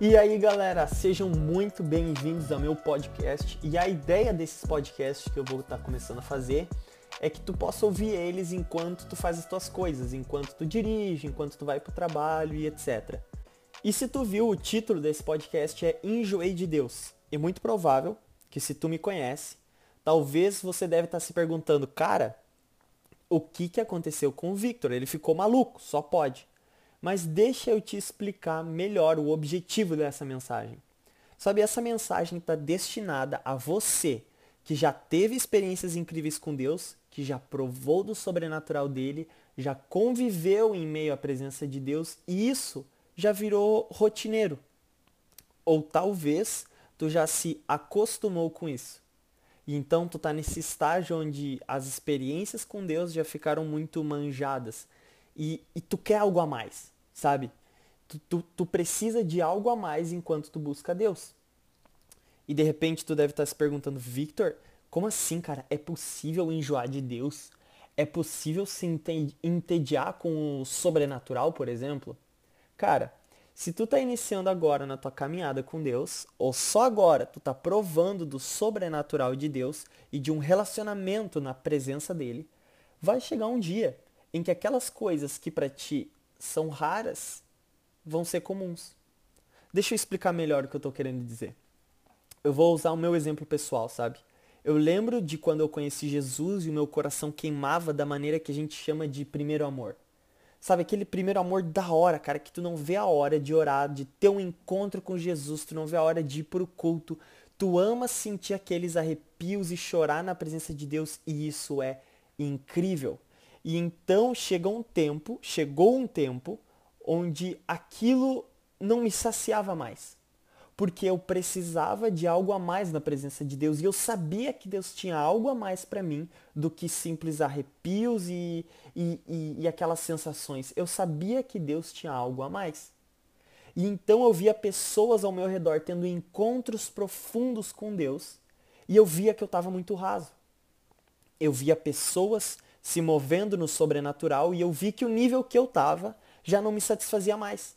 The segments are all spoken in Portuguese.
E aí galera, sejam muito bem-vindos ao meu podcast. E a ideia desses podcasts que eu vou estar começando a fazer é que tu possa ouvir eles enquanto tu faz as tuas coisas, enquanto tu dirige, enquanto tu vai pro trabalho e etc. E se tu viu, o título desse podcast é Enjoei de Deus. É muito provável que se tu me conhece, talvez você deve estar se perguntando, cara, o que, que aconteceu com o Victor? Ele ficou maluco, só pode. Mas deixa eu te explicar melhor o objetivo dessa mensagem. Sabe, essa mensagem está destinada a você que já teve experiências incríveis com Deus, que já provou do sobrenatural dele, já conviveu em meio à presença de Deus e isso já virou rotineiro. Ou talvez tu já se acostumou com isso. E então tu tá nesse estágio onde as experiências com Deus já ficaram muito manjadas. E, e tu quer algo a mais, sabe? Tu, tu, tu precisa de algo a mais enquanto tu busca Deus. E de repente tu deve estar se perguntando, Victor, como assim, cara? É possível enjoar de Deus? É possível se entediar com o sobrenatural, por exemplo? Cara, se tu tá iniciando agora na tua caminhada com Deus, ou só agora tu tá provando do sobrenatural de Deus e de um relacionamento na presença dele, vai chegar um dia em que aquelas coisas que para ti são raras vão ser comuns. Deixa eu explicar melhor o que eu tô querendo dizer. Eu vou usar o meu exemplo pessoal, sabe? Eu lembro de quando eu conheci Jesus e o meu coração queimava da maneira que a gente chama de primeiro amor. Sabe, aquele primeiro amor da hora, cara, que tu não vê a hora de orar, de ter um encontro com Jesus, tu não vê a hora de ir pro culto. Tu ama sentir aqueles arrepios e chorar na presença de Deus e isso é incrível. E então chega um tempo, chegou um tempo onde aquilo não me saciava mais porque eu precisava de algo a mais na presença de Deus e eu sabia que Deus tinha algo a mais para mim do que simples arrepios e, e, e, e, aquelas sensações. Eu sabia que Deus tinha algo a mais. E então eu via pessoas ao meu redor tendo encontros profundos com Deus e eu via que eu estava muito raso. Eu via pessoas se movendo no sobrenatural e eu vi que o nível que eu estava já não me satisfazia mais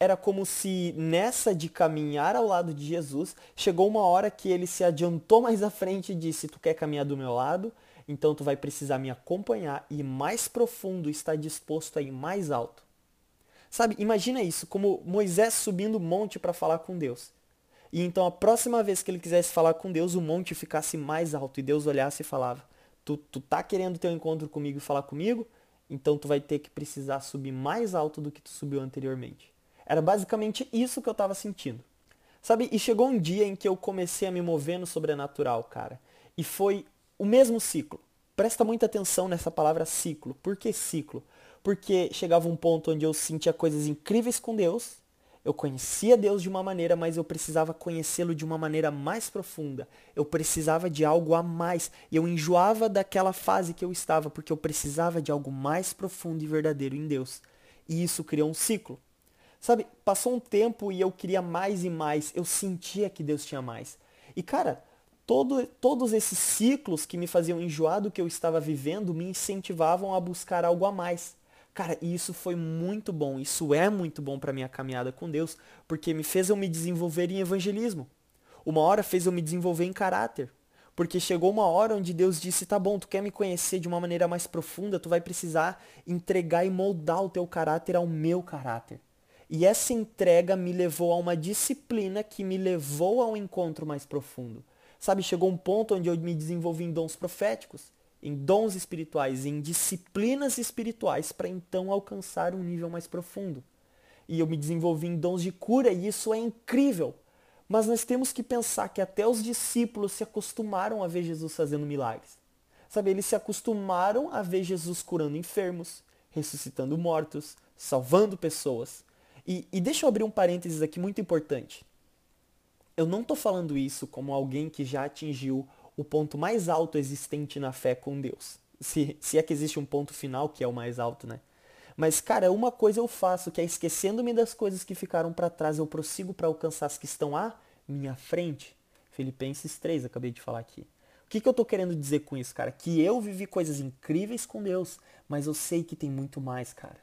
era como se nessa de caminhar ao lado de Jesus, chegou uma hora que ele se adiantou mais à frente e disse: Tu quer caminhar do meu lado? Então tu vai precisar me acompanhar e mais profundo está disposto a ir mais alto. Sabe, imagina isso, como Moisés subindo o monte para falar com Deus. E então a próxima vez que ele quisesse falar com Deus, o monte ficasse mais alto e Deus olhasse e falava: Tu, tu tá querendo ter um encontro comigo e falar comigo? Então tu vai ter que precisar subir mais alto do que tu subiu anteriormente. Era basicamente isso que eu estava sentindo. Sabe? E chegou um dia em que eu comecei a me mover no sobrenatural, cara. E foi o mesmo ciclo. Presta muita atenção nessa palavra ciclo. Por que ciclo? Porque chegava um ponto onde eu sentia coisas incríveis com Deus, eu conhecia Deus de uma maneira, mas eu precisava conhecê-lo de uma maneira mais profunda. Eu precisava de algo a mais. E eu enjoava daquela fase que eu estava, porque eu precisava de algo mais profundo e verdadeiro em Deus. E isso criou um ciclo. Sabe, passou um tempo e eu queria mais e mais. Eu sentia que Deus tinha mais. E cara, todo, todos esses ciclos que me faziam enjoar do que eu estava vivendo me incentivavam a buscar algo a mais. Cara, isso foi muito bom. Isso é muito bom para minha caminhada com Deus, porque me fez eu me desenvolver em evangelismo. Uma hora fez eu me desenvolver em caráter. Porque chegou uma hora onde Deus disse: tá bom, tu quer me conhecer de uma maneira mais profunda, tu vai precisar entregar e moldar o teu caráter ao meu caráter. E essa entrega me levou a uma disciplina que me levou a um encontro mais profundo. Sabe, chegou um ponto onde eu me desenvolvi em dons proféticos, em dons espirituais, em disciplinas espirituais, para então alcançar um nível mais profundo. E eu me desenvolvi em dons de cura, e isso é incrível. Mas nós temos que pensar que até os discípulos se acostumaram a ver Jesus fazendo milagres. Sabe, eles se acostumaram a ver Jesus curando enfermos, ressuscitando mortos, salvando pessoas. E, e deixa eu abrir um parênteses aqui muito importante. Eu não estou falando isso como alguém que já atingiu o ponto mais alto existente na fé com Deus. Se, se é que existe um ponto final que é o mais alto, né? Mas, cara, uma coisa eu faço, que é esquecendo-me das coisas que ficaram para trás, eu prossigo para alcançar as que estão à minha frente. Filipenses 3, acabei de falar aqui. O que, que eu estou querendo dizer com isso, cara? Que eu vivi coisas incríveis com Deus, mas eu sei que tem muito mais, cara.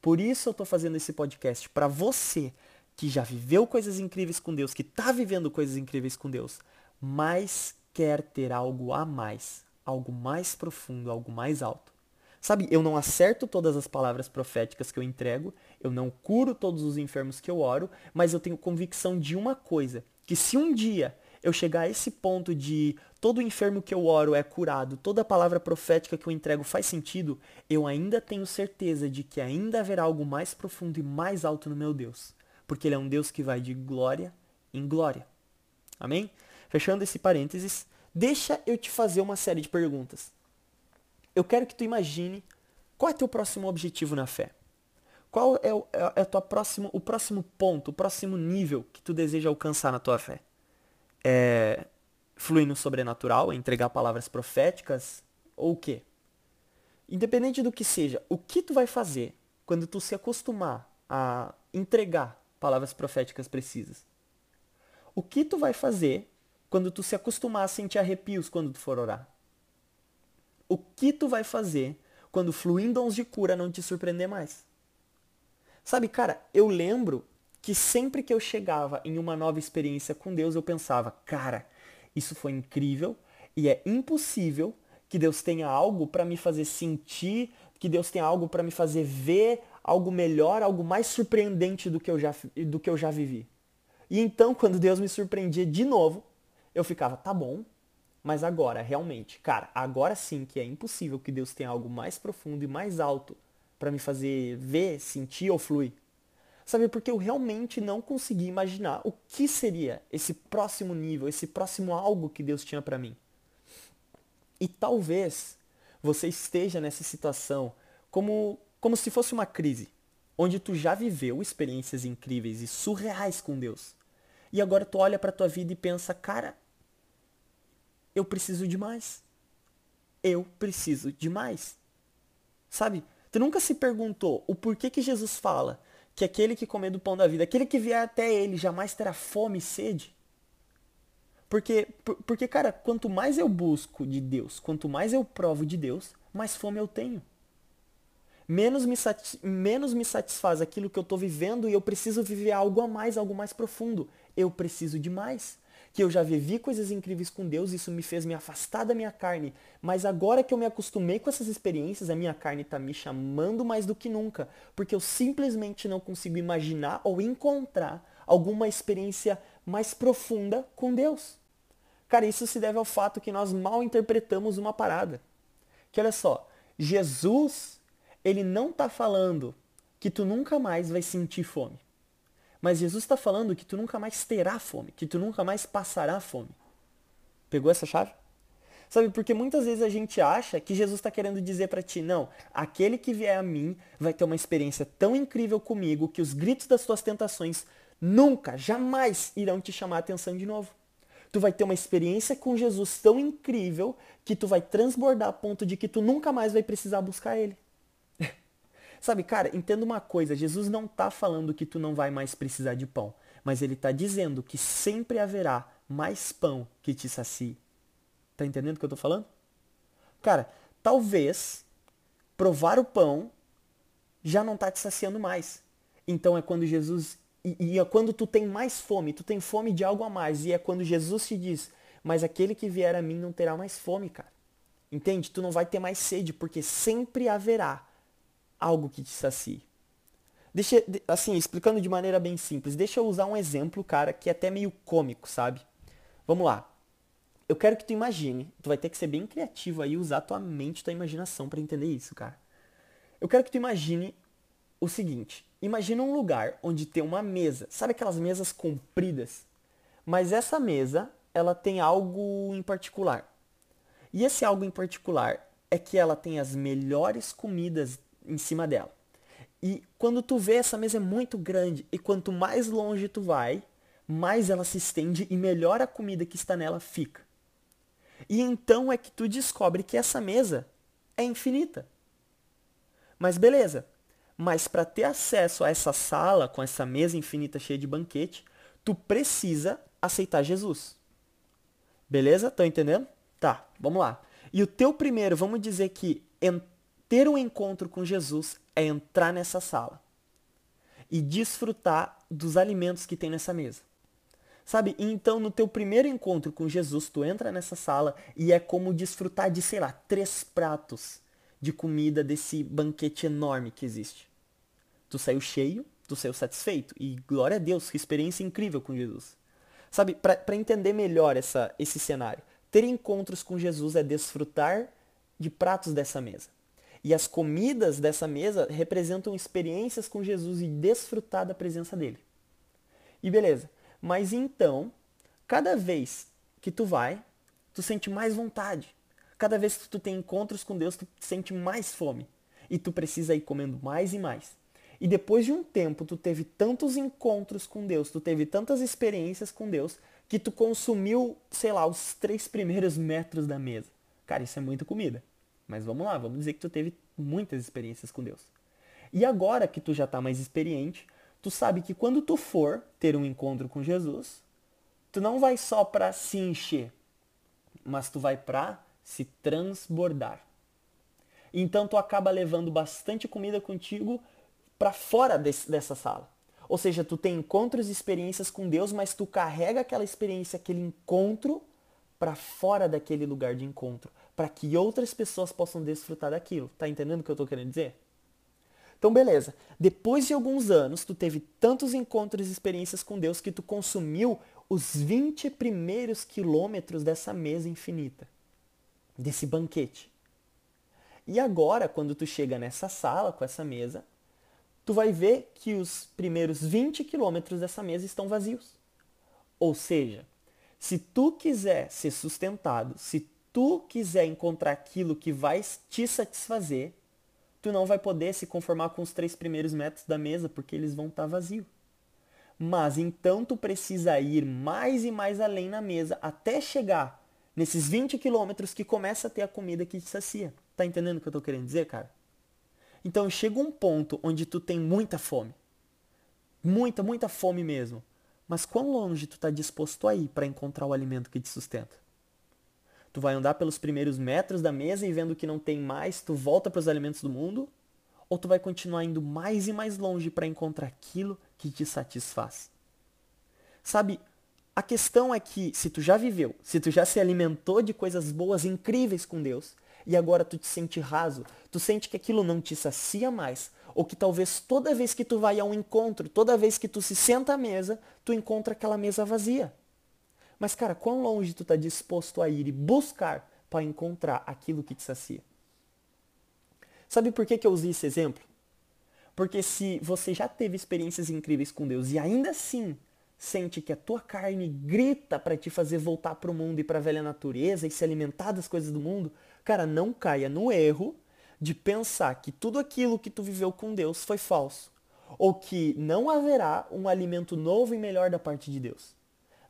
Por isso eu tô fazendo esse podcast para você que já viveu coisas incríveis com Deus, que tá vivendo coisas incríveis com Deus, mas quer ter algo a mais, algo mais profundo, algo mais alto. Sabe, eu não acerto todas as palavras proféticas que eu entrego, eu não curo todos os enfermos que eu oro, mas eu tenho convicção de uma coisa, que se um dia eu chegar a esse ponto de todo enfermo que eu oro é curado, toda palavra profética que eu entrego faz sentido, eu ainda tenho certeza de que ainda haverá algo mais profundo e mais alto no meu Deus, porque ele é um Deus que vai de glória em glória. Amém? Fechando esse parênteses, deixa eu te fazer uma série de perguntas. Eu quero que tu imagine qual é teu próximo objetivo na fé. Qual é, o, é, é tua próximo, o próximo ponto, o próximo nível que tu deseja alcançar na tua fé? É fluir no sobrenatural, é entregar palavras proféticas ou o quê? Independente do que seja, o que tu vai fazer quando tu se acostumar a entregar palavras proféticas precisas? O que tu vai fazer quando tu se acostumar a sentir arrepios quando tu for orar? O que tu vai fazer quando fluindo dons de cura não te surpreender mais? Sabe, cara, eu lembro que sempre que eu chegava em uma nova experiência com Deus, eu pensava, cara, isso foi incrível e é impossível que Deus tenha algo para me fazer sentir, que Deus tenha algo para me fazer ver algo melhor, algo mais surpreendente do que eu já do que eu já vivi. E então, quando Deus me surpreendia de novo, eu ficava, tá bom, mas agora, realmente, cara, agora sim que é impossível que Deus tenha algo mais profundo e mais alto para me fazer ver, sentir ou fluir. Sabe, porque eu realmente não consegui imaginar o que seria esse próximo nível, esse próximo algo que Deus tinha para mim. E talvez você esteja nessa situação como, como se fosse uma crise, onde tu já viveu experiências incríveis e surreais com Deus. E agora tu olha para tua vida e pensa, cara, eu preciso de mais. Eu preciso de mais. Sabe? Tu nunca se perguntou o porquê que Jesus fala que aquele que comer do pão da vida, aquele que vier até ele, jamais terá fome e sede? Porque, porque, cara, quanto mais eu busco de Deus, quanto mais eu provo de Deus, mais fome eu tenho. Menos me, menos me satisfaz aquilo que eu estou vivendo e eu preciso viver algo a mais, algo mais profundo. Eu preciso de mais que eu já vivi coisas incríveis com Deus, isso me fez me afastar da minha carne. Mas agora que eu me acostumei com essas experiências, a minha carne está me chamando mais do que nunca, porque eu simplesmente não consigo imaginar ou encontrar alguma experiência mais profunda com Deus. Cara, isso se deve ao fato que nós mal interpretamos uma parada. Que olha só, Jesus, ele não está falando que tu nunca mais vai sentir fome. Mas Jesus está falando que tu nunca mais terá fome, que tu nunca mais passará fome. Pegou essa chave? Sabe, porque muitas vezes a gente acha que Jesus está querendo dizer para ti, não, aquele que vier a mim vai ter uma experiência tão incrível comigo que os gritos das tuas tentações nunca, jamais irão te chamar a atenção de novo. Tu vai ter uma experiência com Jesus tão incrível que tu vai transbordar a ponto de que tu nunca mais vai precisar buscar ele. Sabe, cara, entenda uma coisa, Jesus não está falando que tu não vai mais precisar de pão, mas ele está dizendo que sempre haverá mais pão que te sacie. Tá entendendo o que eu tô falando? Cara, talvez provar o pão já não tá te saciando mais. Então é quando Jesus e, e é quando tu tem mais fome, tu tem fome de algo a mais, e é quando Jesus te diz: "Mas aquele que vier a mim não terá mais fome, cara". Entende? Tu não vai ter mais sede, porque sempre haverá algo que te sacie. Deixa, assim, explicando de maneira bem simples, deixa eu usar um exemplo, cara, que é até meio cômico, sabe? Vamos lá. Eu quero que tu imagine, tu vai ter que ser bem criativo aí, usar tua mente, tua imaginação para entender isso, cara. Eu quero que tu imagine o seguinte, imagina um lugar onde tem uma mesa, sabe aquelas mesas compridas? Mas essa mesa, ela tem algo em particular. E esse algo em particular é que ela tem as melhores comidas em cima dela. E quando tu vê essa mesa é muito grande e quanto mais longe tu vai, mais ela se estende e melhor a comida que está nela fica. E então é que tu descobre que essa mesa é infinita. Mas beleza. Mas para ter acesso a essa sala com essa mesa infinita cheia de banquete, tu precisa aceitar Jesus. Beleza? Estão entendendo? Tá, vamos lá. E o teu primeiro, vamos dizer que ter um encontro com Jesus é entrar nessa sala e desfrutar dos alimentos que tem nessa mesa. Sabe? Então, no teu primeiro encontro com Jesus, tu entra nessa sala e é como desfrutar de, sei lá, três pratos de comida desse banquete enorme que existe. Tu saiu cheio, tu saiu satisfeito. E glória a Deus, que experiência incrível com Jesus. Sabe, para entender melhor essa, esse cenário, ter encontros com Jesus é desfrutar de pratos dessa mesa. E as comidas dessa mesa representam experiências com Jesus e desfrutar da presença dele. E beleza. Mas então, cada vez que tu vai, tu sente mais vontade. Cada vez que tu tem encontros com Deus, tu sente mais fome. E tu precisa ir comendo mais e mais. E depois de um tempo, tu teve tantos encontros com Deus, tu teve tantas experiências com Deus, que tu consumiu, sei lá, os três primeiros metros da mesa. Cara, isso é muita comida. Mas vamos lá, vamos dizer que tu teve muitas experiências com Deus. E agora que tu já está mais experiente, tu sabe que quando tu for ter um encontro com Jesus, tu não vai só para se encher, mas tu vai para se transbordar. Então tu acaba levando bastante comida contigo para fora desse, dessa sala. Ou seja, tu tem encontros e experiências com Deus, mas tu carrega aquela experiência, aquele encontro para fora daquele lugar de encontro, para que outras pessoas possam desfrutar daquilo. Tá entendendo o que eu estou querendo dizer? Então, beleza. Depois de alguns anos, tu teve tantos encontros e experiências com Deus que tu consumiu os 20 primeiros quilômetros dessa mesa infinita, desse banquete. E agora, quando tu chega nessa sala com essa mesa, tu vai ver que os primeiros 20 quilômetros dessa mesa estão vazios. Ou seja, se tu quiser ser sustentado, se tu quiser encontrar aquilo que vai te satisfazer, tu não vai poder se conformar com os três primeiros metros da mesa, porque eles vão estar tá vazios. Mas então tu precisa ir mais e mais além na mesa até chegar nesses 20 quilômetros que começa a ter a comida que te sacia. Tá entendendo o que eu tô querendo dizer, cara? Então chega um ponto onde tu tem muita fome. Muita, muita fome mesmo. Mas quão longe tu está disposto a ir para encontrar o alimento que te sustenta? Tu vai andar pelos primeiros metros da mesa e vendo que não tem mais, tu volta para os alimentos do mundo? Ou tu vai continuar indo mais e mais longe para encontrar aquilo que te satisfaz? Sabe, a questão é que se tu já viveu, se tu já se alimentou de coisas boas, incríveis com Deus, e agora tu te sente raso, tu sente que aquilo não te sacia mais, ou que talvez toda vez que tu vai a um encontro, toda vez que tu se senta à mesa, tu encontra aquela mesa vazia. Mas, cara, quão longe tu está disposto a ir e buscar para encontrar aquilo que te sacia? Sabe por que, que eu usei esse exemplo? Porque se você já teve experiências incríveis com Deus e ainda assim sente que a tua carne grita para te fazer voltar para o mundo e para a velha natureza e se alimentar das coisas do mundo, cara, não caia no erro de pensar que tudo aquilo que tu viveu com Deus foi falso ou que não haverá um alimento novo e melhor da parte de Deus.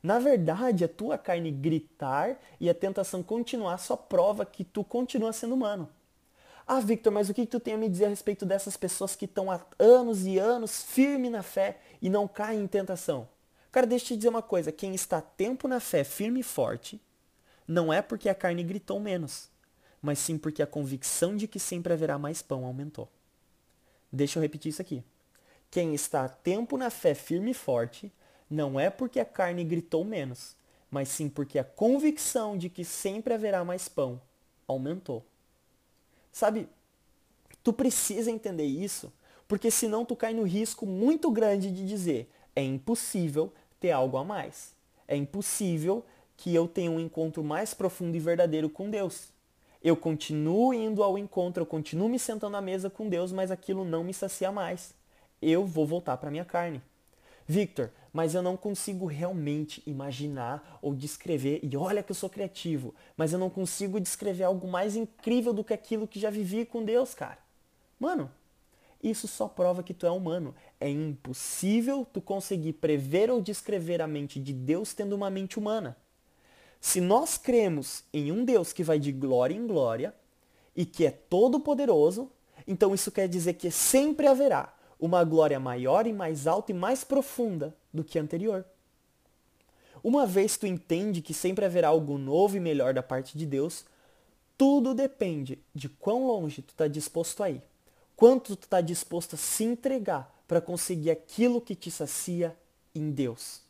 Na verdade, a tua carne gritar e a tentação continuar só prova que tu continua sendo humano. Ah, Victor, mas o que tu tem a me dizer a respeito dessas pessoas que estão há anos e anos firme na fé e não caem em tentação? Cara, deixa eu te dizer uma coisa. Quem está tempo na fé firme e forte, não é porque a carne gritou menos, mas sim porque a convicção de que sempre haverá mais pão aumentou. Deixa eu repetir isso aqui. Quem está tempo na fé firme e forte, não é porque a carne gritou menos, mas sim porque a convicção de que sempre haverá mais pão aumentou. Sabe, tu precisa entender isso, porque senão tu cai no risco muito grande de dizer é impossível ter algo a mais. É impossível que eu tenha um encontro mais profundo e verdadeiro com Deus. Eu continuo indo ao encontro, eu continuo me sentando à mesa com Deus, mas aquilo não me sacia mais. Eu vou voltar para minha carne. Victor, mas eu não consigo realmente imaginar ou descrever, e olha que eu sou criativo, mas eu não consigo descrever algo mais incrível do que aquilo que já vivi com Deus, cara. Mano, isso só prova que tu é humano. É impossível tu conseguir prever ou descrever a mente de Deus tendo uma mente humana. Se nós cremos em um Deus que vai de glória em glória e que é todo poderoso, então isso quer dizer que sempre haverá uma glória maior e mais alta e mais profunda do que anterior. Uma vez tu entende que sempre haverá algo novo e melhor da parte de Deus, tudo depende de quão longe tu está disposto a ir, quanto tu está disposto a se entregar para conseguir aquilo que te sacia em Deus.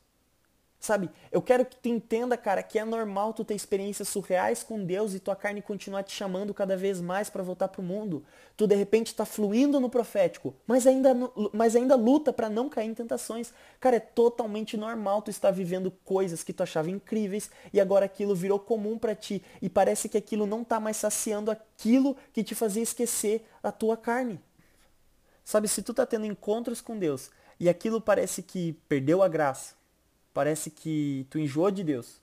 Sabe? Eu quero que tu entenda, cara, que é normal tu ter experiências surreais com Deus e tua carne continuar te chamando cada vez mais para voltar pro mundo. Tu de repente tá fluindo no profético, mas ainda, mas ainda luta para não cair em tentações. Cara, é totalmente normal tu estar vivendo coisas que tu achava incríveis e agora aquilo virou comum para ti e parece que aquilo não tá mais saciando aquilo que te fazia esquecer a tua carne. Sabe, se tu tá tendo encontros com Deus e aquilo parece que perdeu a graça, parece que tu enjoou de Deus.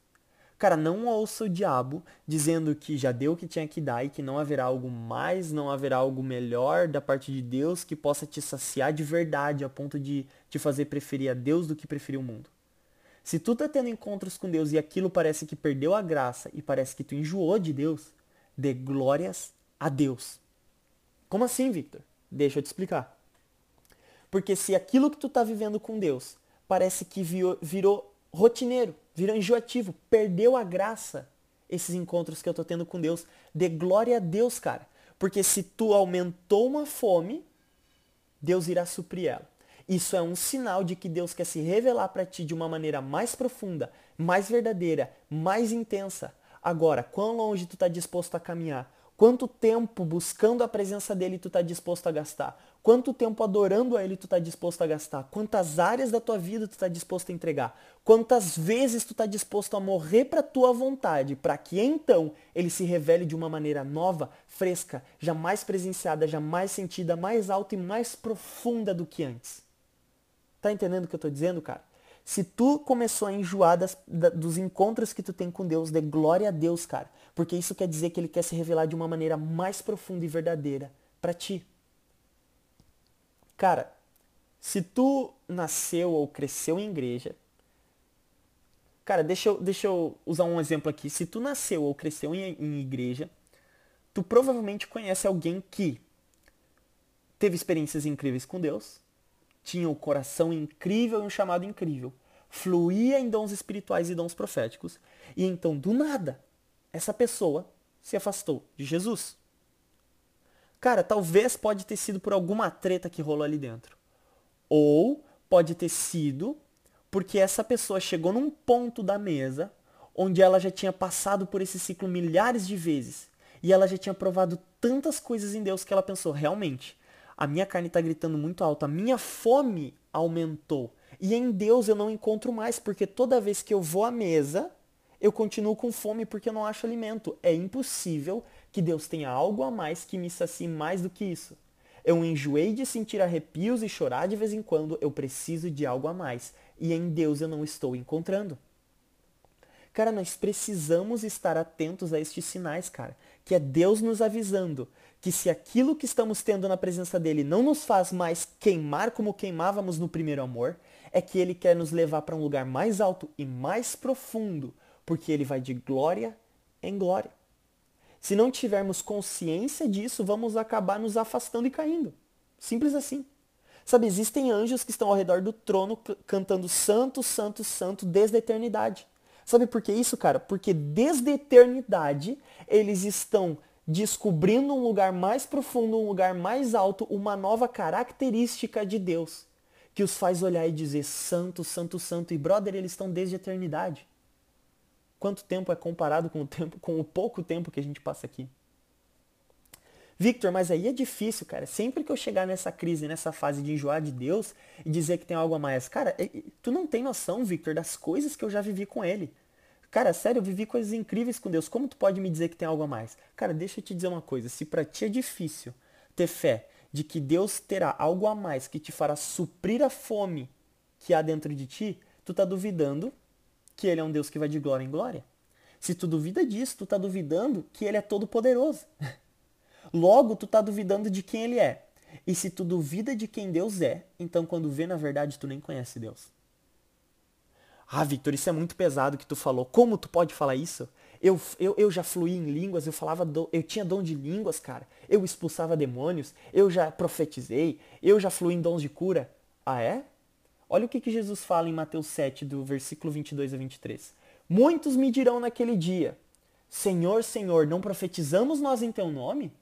Cara, não ouça o diabo dizendo que já deu o que tinha que dar e que não haverá algo mais, não haverá algo melhor da parte de Deus que possa te saciar de verdade a ponto de te fazer preferir a Deus do que preferir o mundo. Se tu tá tendo encontros com Deus e aquilo parece que perdeu a graça e parece que tu enjoou de Deus, dê glórias a Deus. Como assim, Victor? Deixa eu te explicar. Porque se aquilo que tu tá vivendo com Deus parece que virou, virou rotineiro, virou enjoativo, perdeu a graça esses encontros que eu tô tendo com Deus. Dê glória a Deus, cara. Porque se tu aumentou uma fome, Deus irá suprir ela. Isso é um sinal de que Deus quer se revelar para ti de uma maneira mais profunda, mais verdadeira, mais intensa. Agora, quão longe tu está disposto a caminhar? Quanto tempo buscando a presença dele tu está disposto a gastar? Quanto tempo adorando a ele tu está disposto a gastar? Quantas áreas da tua vida tu está disposto a entregar? Quantas vezes tu está disposto a morrer para tua vontade, para que então ele se revele de uma maneira nova, fresca, jamais presenciada, jamais sentida, mais alta e mais profunda do que antes? Tá entendendo o que eu estou dizendo, cara? Se tu começou a enjoar das, da, dos encontros que tu tem com Deus, dê glória a Deus, cara. Porque isso quer dizer que ele quer se revelar de uma maneira mais profunda e verdadeira para ti. Cara, se tu nasceu ou cresceu em igreja, cara, deixa eu, deixa eu usar um exemplo aqui. Se tu nasceu ou cresceu em, em igreja, tu provavelmente conhece alguém que teve experiências incríveis com Deus, tinha um coração incrível e um chamado incrível, fluía em dons espirituais e dons proféticos, e então, do nada, essa pessoa se afastou de Jesus. Cara, talvez pode ter sido por alguma treta que rolou ali dentro. Ou pode ter sido porque essa pessoa chegou num ponto da mesa onde ela já tinha passado por esse ciclo milhares de vezes e ela já tinha provado tantas coisas em Deus que ela pensou, realmente, a minha carne está gritando muito alto, a minha fome aumentou. E em Deus eu não encontro mais, porque toda vez que eu vou à mesa, eu continuo com fome porque eu não acho alimento. É impossível que Deus tenha algo a mais que me sacie mais do que isso. Eu enjoei de sentir arrepios e chorar de vez em quando, eu preciso de algo a mais. E em Deus eu não estou encontrando. Cara, nós precisamos estar atentos a estes sinais, cara. Que é Deus nos avisando que se aquilo que estamos tendo na presença dele não nos faz mais queimar como queimávamos no primeiro amor, é que ele quer nos levar para um lugar mais alto e mais profundo, porque ele vai de glória em glória. Se não tivermos consciência disso, vamos acabar nos afastando e caindo. Simples assim. Sabe, existem anjos que estão ao redor do trono cantando santo, santo, santo desde a eternidade. Sabe por que isso, cara? Porque desde a eternidade eles estão descobrindo um lugar mais profundo, um lugar mais alto, uma nova característica de Deus, que os faz olhar e dizer santo, santo, santo. E brother, eles estão desde a eternidade. Quanto tempo é comparado com o tempo, com o pouco tempo que a gente passa aqui? Victor, mas aí é difícil, cara. Sempre que eu chegar nessa crise, nessa fase de enjoar de Deus e dizer que tem algo a mais, cara, tu não tem noção, Victor, das coisas que eu já vivi com ele. Cara, sério, eu vivi coisas incríveis com Deus. Como tu pode me dizer que tem algo a mais? Cara, deixa eu te dizer uma coisa. Se para ti é difícil ter fé de que Deus terá algo a mais que te fará suprir a fome que há dentro de ti, tu tá duvidando que ele é um Deus que vai de glória em glória. Se tu duvida disso, tu tá duvidando que ele é todo poderoso. Logo, tu tá duvidando de quem ele é. E se tu duvida de quem Deus é, então quando vê na verdade tu nem conhece Deus. Ah, Victor, isso é muito pesado que tu falou. Como tu pode falar isso? Eu, eu, eu já fluí em línguas, eu falava, do, eu tinha dom de línguas, cara. Eu expulsava demônios, eu já profetizei, eu já fluí em dons de cura. Ah, é? Olha o que, que Jesus fala em Mateus 7, do versículo 22 a 23. Muitos me dirão naquele dia, Senhor, Senhor, não profetizamos nós em teu nome?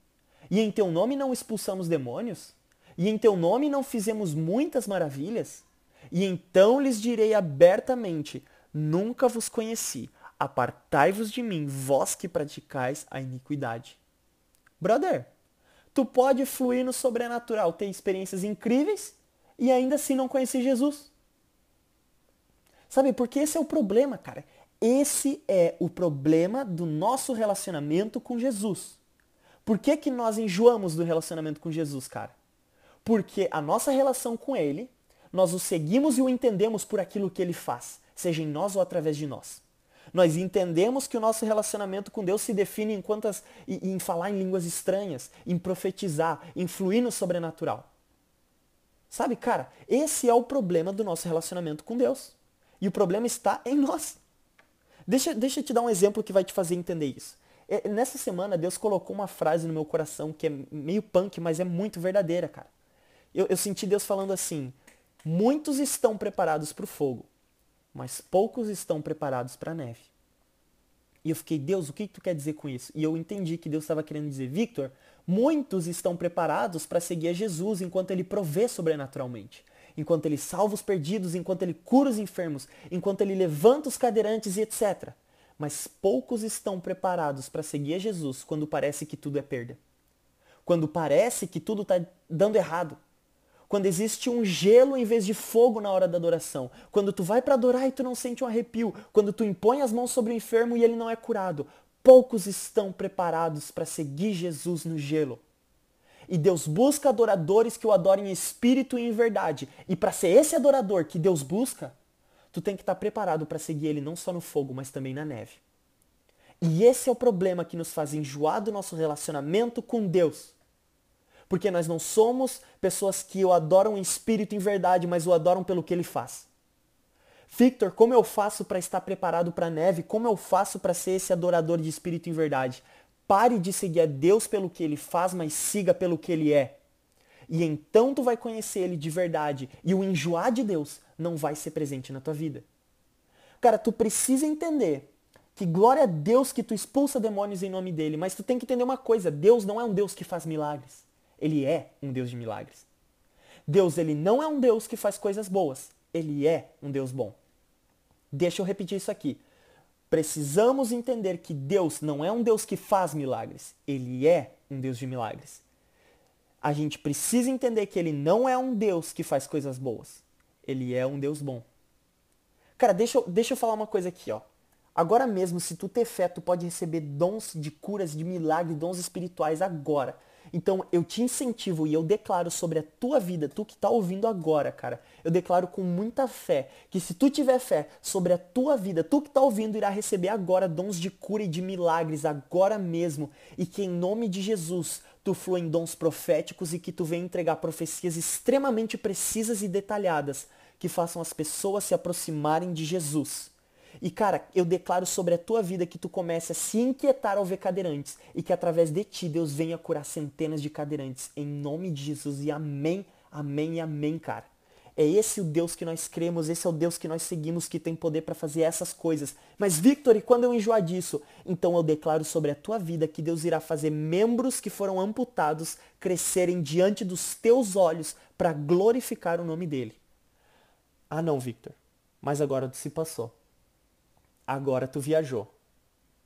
E em teu nome não expulsamos demônios? E em teu nome não fizemos muitas maravilhas? E então lhes direi abertamente: Nunca vos conheci. Apartai-vos de mim, vós que praticais a iniquidade. Brother, tu pode fluir no sobrenatural, ter experiências incríveis e ainda assim não conhecer Jesus. Sabe, porque esse é o problema, cara. Esse é o problema do nosso relacionamento com Jesus. Por que, que nós enjoamos do relacionamento com Jesus, cara? Porque a nossa relação com Ele, nós o seguimos e o entendemos por aquilo que Ele faz, seja em nós ou através de nós. Nós entendemos que o nosso relacionamento com Deus se define em, quantas, em falar em línguas estranhas, em profetizar, em fluir no sobrenatural. Sabe, cara, esse é o problema do nosso relacionamento com Deus. E o problema está em nós. Deixa, deixa eu te dar um exemplo que vai te fazer entender isso. É, nessa semana, Deus colocou uma frase no meu coração que é meio punk, mas é muito verdadeira, cara. Eu, eu senti Deus falando assim: muitos estão preparados para o fogo, mas poucos estão preparados para a neve. E eu fiquei, Deus, o que tu quer dizer com isso? E eu entendi que Deus estava querendo dizer, Victor, muitos estão preparados para seguir a Jesus enquanto ele provê sobrenaturalmente enquanto ele salva os perdidos, enquanto ele cura os enfermos, enquanto ele levanta os cadeirantes e etc. Mas poucos estão preparados para seguir a Jesus quando parece que tudo é perda. Quando parece que tudo está dando errado. Quando existe um gelo em vez de fogo na hora da adoração. Quando tu vai para adorar e tu não sente um arrepio. Quando tu impõe as mãos sobre o enfermo e ele não é curado. Poucos estão preparados para seguir Jesus no gelo. E Deus busca adoradores que o adorem em espírito e em verdade. E para ser esse adorador que Deus busca, tu tem que estar tá preparado para seguir ele não só no fogo, mas também na neve. E esse é o problema que nos faz enjoar do nosso relacionamento com Deus. Porque nós não somos pessoas que o adoram em espírito em verdade, mas o adoram pelo que ele faz. Victor, como eu faço para estar preparado para a neve? Como eu faço para ser esse adorador de espírito em verdade? Pare de seguir a Deus pelo que ele faz, mas siga pelo que ele é. E então tu vai conhecer ele de verdade. E o enjoar de Deus não vai ser presente na tua vida. Cara, tu precisa entender que glória a Deus que tu expulsa demônios em nome dele, mas tu tem que entender uma coisa, Deus não é um Deus que faz milagres. Ele é um Deus de milagres. Deus, ele não é um Deus que faz coisas boas. Ele é um Deus bom. Deixa eu repetir isso aqui. Precisamos entender que Deus não é um Deus que faz milagres, ele é um Deus de milagres. A gente precisa entender que ele não é um Deus que faz coisas boas, ele é um Deus bom. Cara, deixa eu, deixa eu falar uma coisa aqui, ó. Agora mesmo, se tu ter fé, tu pode receber dons de curas, de milagres, dons espirituais agora. Então eu te incentivo e eu declaro sobre a tua vida, tu que está ouvindo agora, cara, eu declaro com muita fé que se tu tiver fé sobre a tua vida, tu que está ouvindo irá receber agora dons de cura e de milagres agora mesmo e que em nome de Jesus tu flua em dons proféticos e que tu venha entregar profecias extremamente precisas e detalhadas que façam as pessoas se aproximarem de Jesus. E cara, eu declaro sobre a tua vida que tu comece a se inquietar ao ver cadeirantes e que através de ti Deus venha curar centenas de cadeirantes em nome de Jesus e amém, amém e amém, cara. É esse o Deus que nós cremos, esse é o Deus que nós seguimos que tem poder para fazer essas coisas. Mas Victor, e quando eu enjoar disso? Então eu declaro sobre a tua vida que Deus irá fazer membros que foram amputados crescerem diante dos teus olhos para glorificar o nome dele. Ah não, Victor. Mas agora se passou agora tu viajou.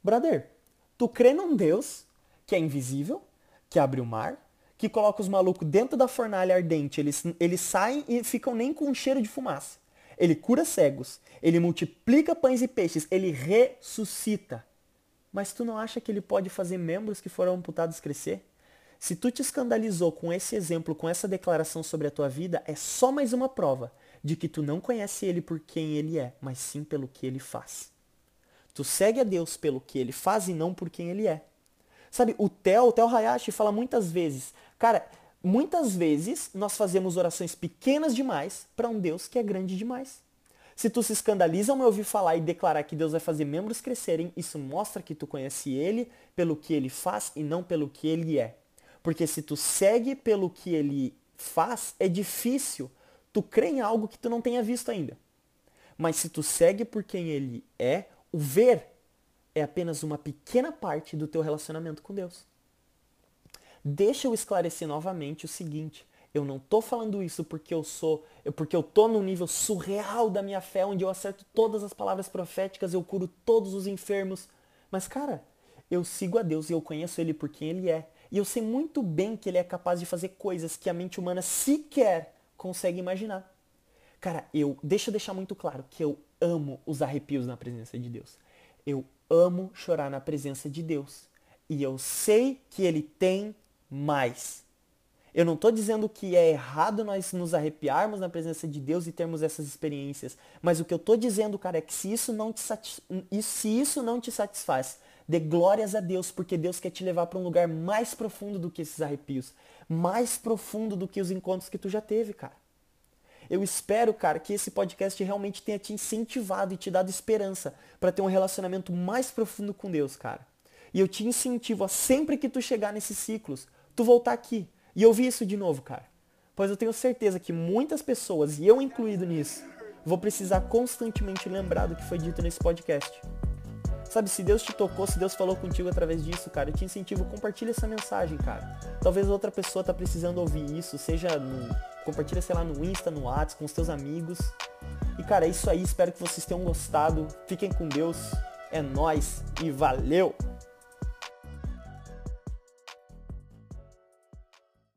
Brother, tu crê num Deus que é invisível, que abre o mar, que coloca os malucos dentro da fornalha ardente, eles, eles saem e ficam nem com um cheiro de fumaça. Ele cura cegos, ele multiplica pães e peixes, ele ressuscita. Mas tu não acha que ele pode fazer membros que foram amputados crescer? Se tu te escandalizou com esse exemplo, com essa declaração sobre a tua vida, é só mais uma prova de que tu não conhece ele por quem ele é, mas sim pelo que ele faz. Tu segue a Deus pelo que ele faz e não por quem ele é. Sabe, o Theo, o Theo Hayashi fala muitas vezes, cara, muitas vezes nós fazemos orações pequenas demais para um Deus que é grande demais. Se tu se escandaliza ao me ouvir falar e declarar que Deus vai fazer membros crescerem, isso mostra que tu conhece ele pelo que ele faz e não pelo que ele é. Porque se tu segue pelo que ele faz, é difícil tu crer em algo que tu não tenha visto ainda. Mas se tu segue por quem ele é, o ver é apenas uma pequena parte do teu relacionamento com Deus. Deixa eu esclarecer novamente o seguinte. Eu não tô falando isso porque eu sou, porque eu tô no nível surreal da minha fé, onde eu acerto todas as palavras proféticas, eu curo todos os enfermos. Mas cara, eu sigo a Deus e eu conheço ele por quem ele é. E eu sei muito bem que ele é capaz de fazer coisas que a mente humana sequer consegue imaginar. Cara, eu deixa eu deixar muito claro que eu amo os arrepios na presença de Deus. Eu amo chorar na presença de Deus. E eu sei que ele tem mais. Eu não estou dizendo que é errado nós nos arrepiarmos na presença de Deus e termos essas experiências. Mas o que eu estou dizendo, cara, é que se isso não te, satis... se isso não te satisfaz, dê glórias a Deus, porque Deus quer te levar para um lugar mais profundo do que esses arrepios. Mais profundo do que os encontros que tu já teve, cara. Eu espero, cara, que esse podcast realmente tenha te incentivado e te dado esperança para ter um relacionamento mais profundo com Deus, cara. E eu te incentivo a sempre que tu chegar nesses ciclos, tu voltar aqui e ouvir isso de novo, cara. Pois eu tenho certeza que muitas pessoas, e eu incluído nisso, vou precisar constantemente lembrar do que foi dito nesse podcast. Sabe, se Deus te tocou, se Deus falou contigo através disso, cara, eu te incentivo, compartilha essa mensagem, cara. Talvez outra pessoa tá precisando ouvir isso, seja no... Compartilha, sei lá, no Insta, no WhatsApp, com os teus amigos. E, cara, é isso aí. Espero que vocês tenham gostado. Fiquem com Deus. É nós e valeu!